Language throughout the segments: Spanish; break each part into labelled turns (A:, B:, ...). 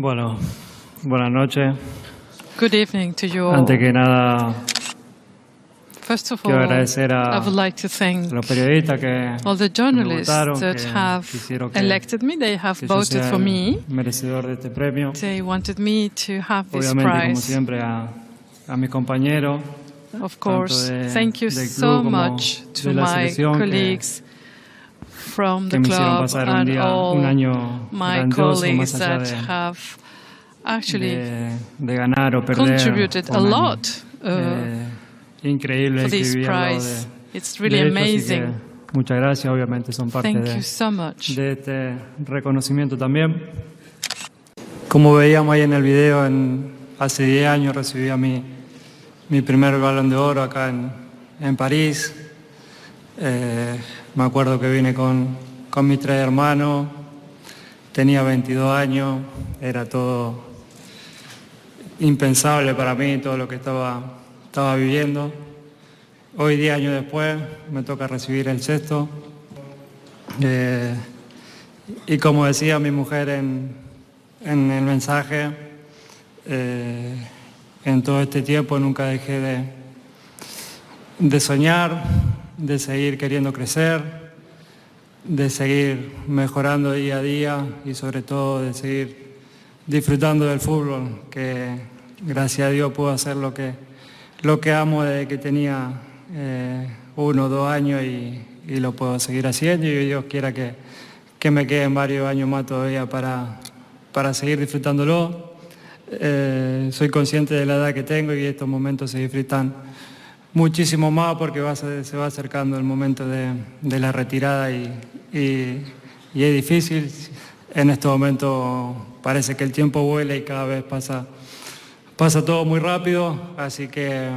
A: Bueno, buenas noches.
B: Good evening to you all.
A: Antes que nada,
B: First of all,
A: quiero agradecer a
B: I would like to thank
A: a los periodistas que
B: all the
A: me
B: journalists
A: votaron,
B: that
A: que
B: have
A: que,
B: elected me. They have voted for me.
A: merecedor de este premio.
B: They wanted me to have this
A: Obviamente, como siempre, a, a mis compañeros,
B: Of course,
A: de-
B: thank you so much to my colleagues from the club and
A: día,
B: all my colleagues that
A: de,
B: have actually
A: de, de perder.
B: contributed a lot uh,
A: eh, increíble
B: for this prize. It's really amazing.
A: muchas gracias, obviamente son parte de,
B: so
A: de este reconocimiento también. Como veíamos ahí en el video, en, hace 10 años recibí a mi, mi primer balón de oro acá en, en París. Eh, me acuerdo que vine con, con mis tres hermanos, tenía 22 años, era todo impensable para mí, todo lo que estaba, estaba viviendo. Hoy, 10 años después, me toca recibir el sexto. Eh, y como decía mi mujer en, en el mensaje, eh, en todo este tiempo nunca dejé de, de soñar, de seguir queriendo crecer, de seguir mejorando día a día y sobre todo de seguir disfrutando del fútbol, que gracias a Dios puedo hacer lo que, lo que amo desde que tenía eh, uno o dos años y, y lo puedo seguir haciendo y Dios quiera que, que me queden varios años más todavía para, para seguir disfrutándolo. Eh, soy consciente de la edad que tengo y estos momentos se disfrutan muchísimo más porque se va acercando el momento de, la retirada y, es difícil. En este momento parece que el tiempo vuela y cada vez pasa, pasa todo muy rápido, así que,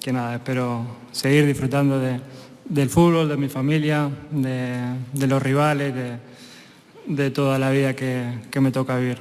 A: que nada, espero seguir disfrutando de- del fútbol, de mi familia, de, los rivales, de, toda la vida que me toca vivir.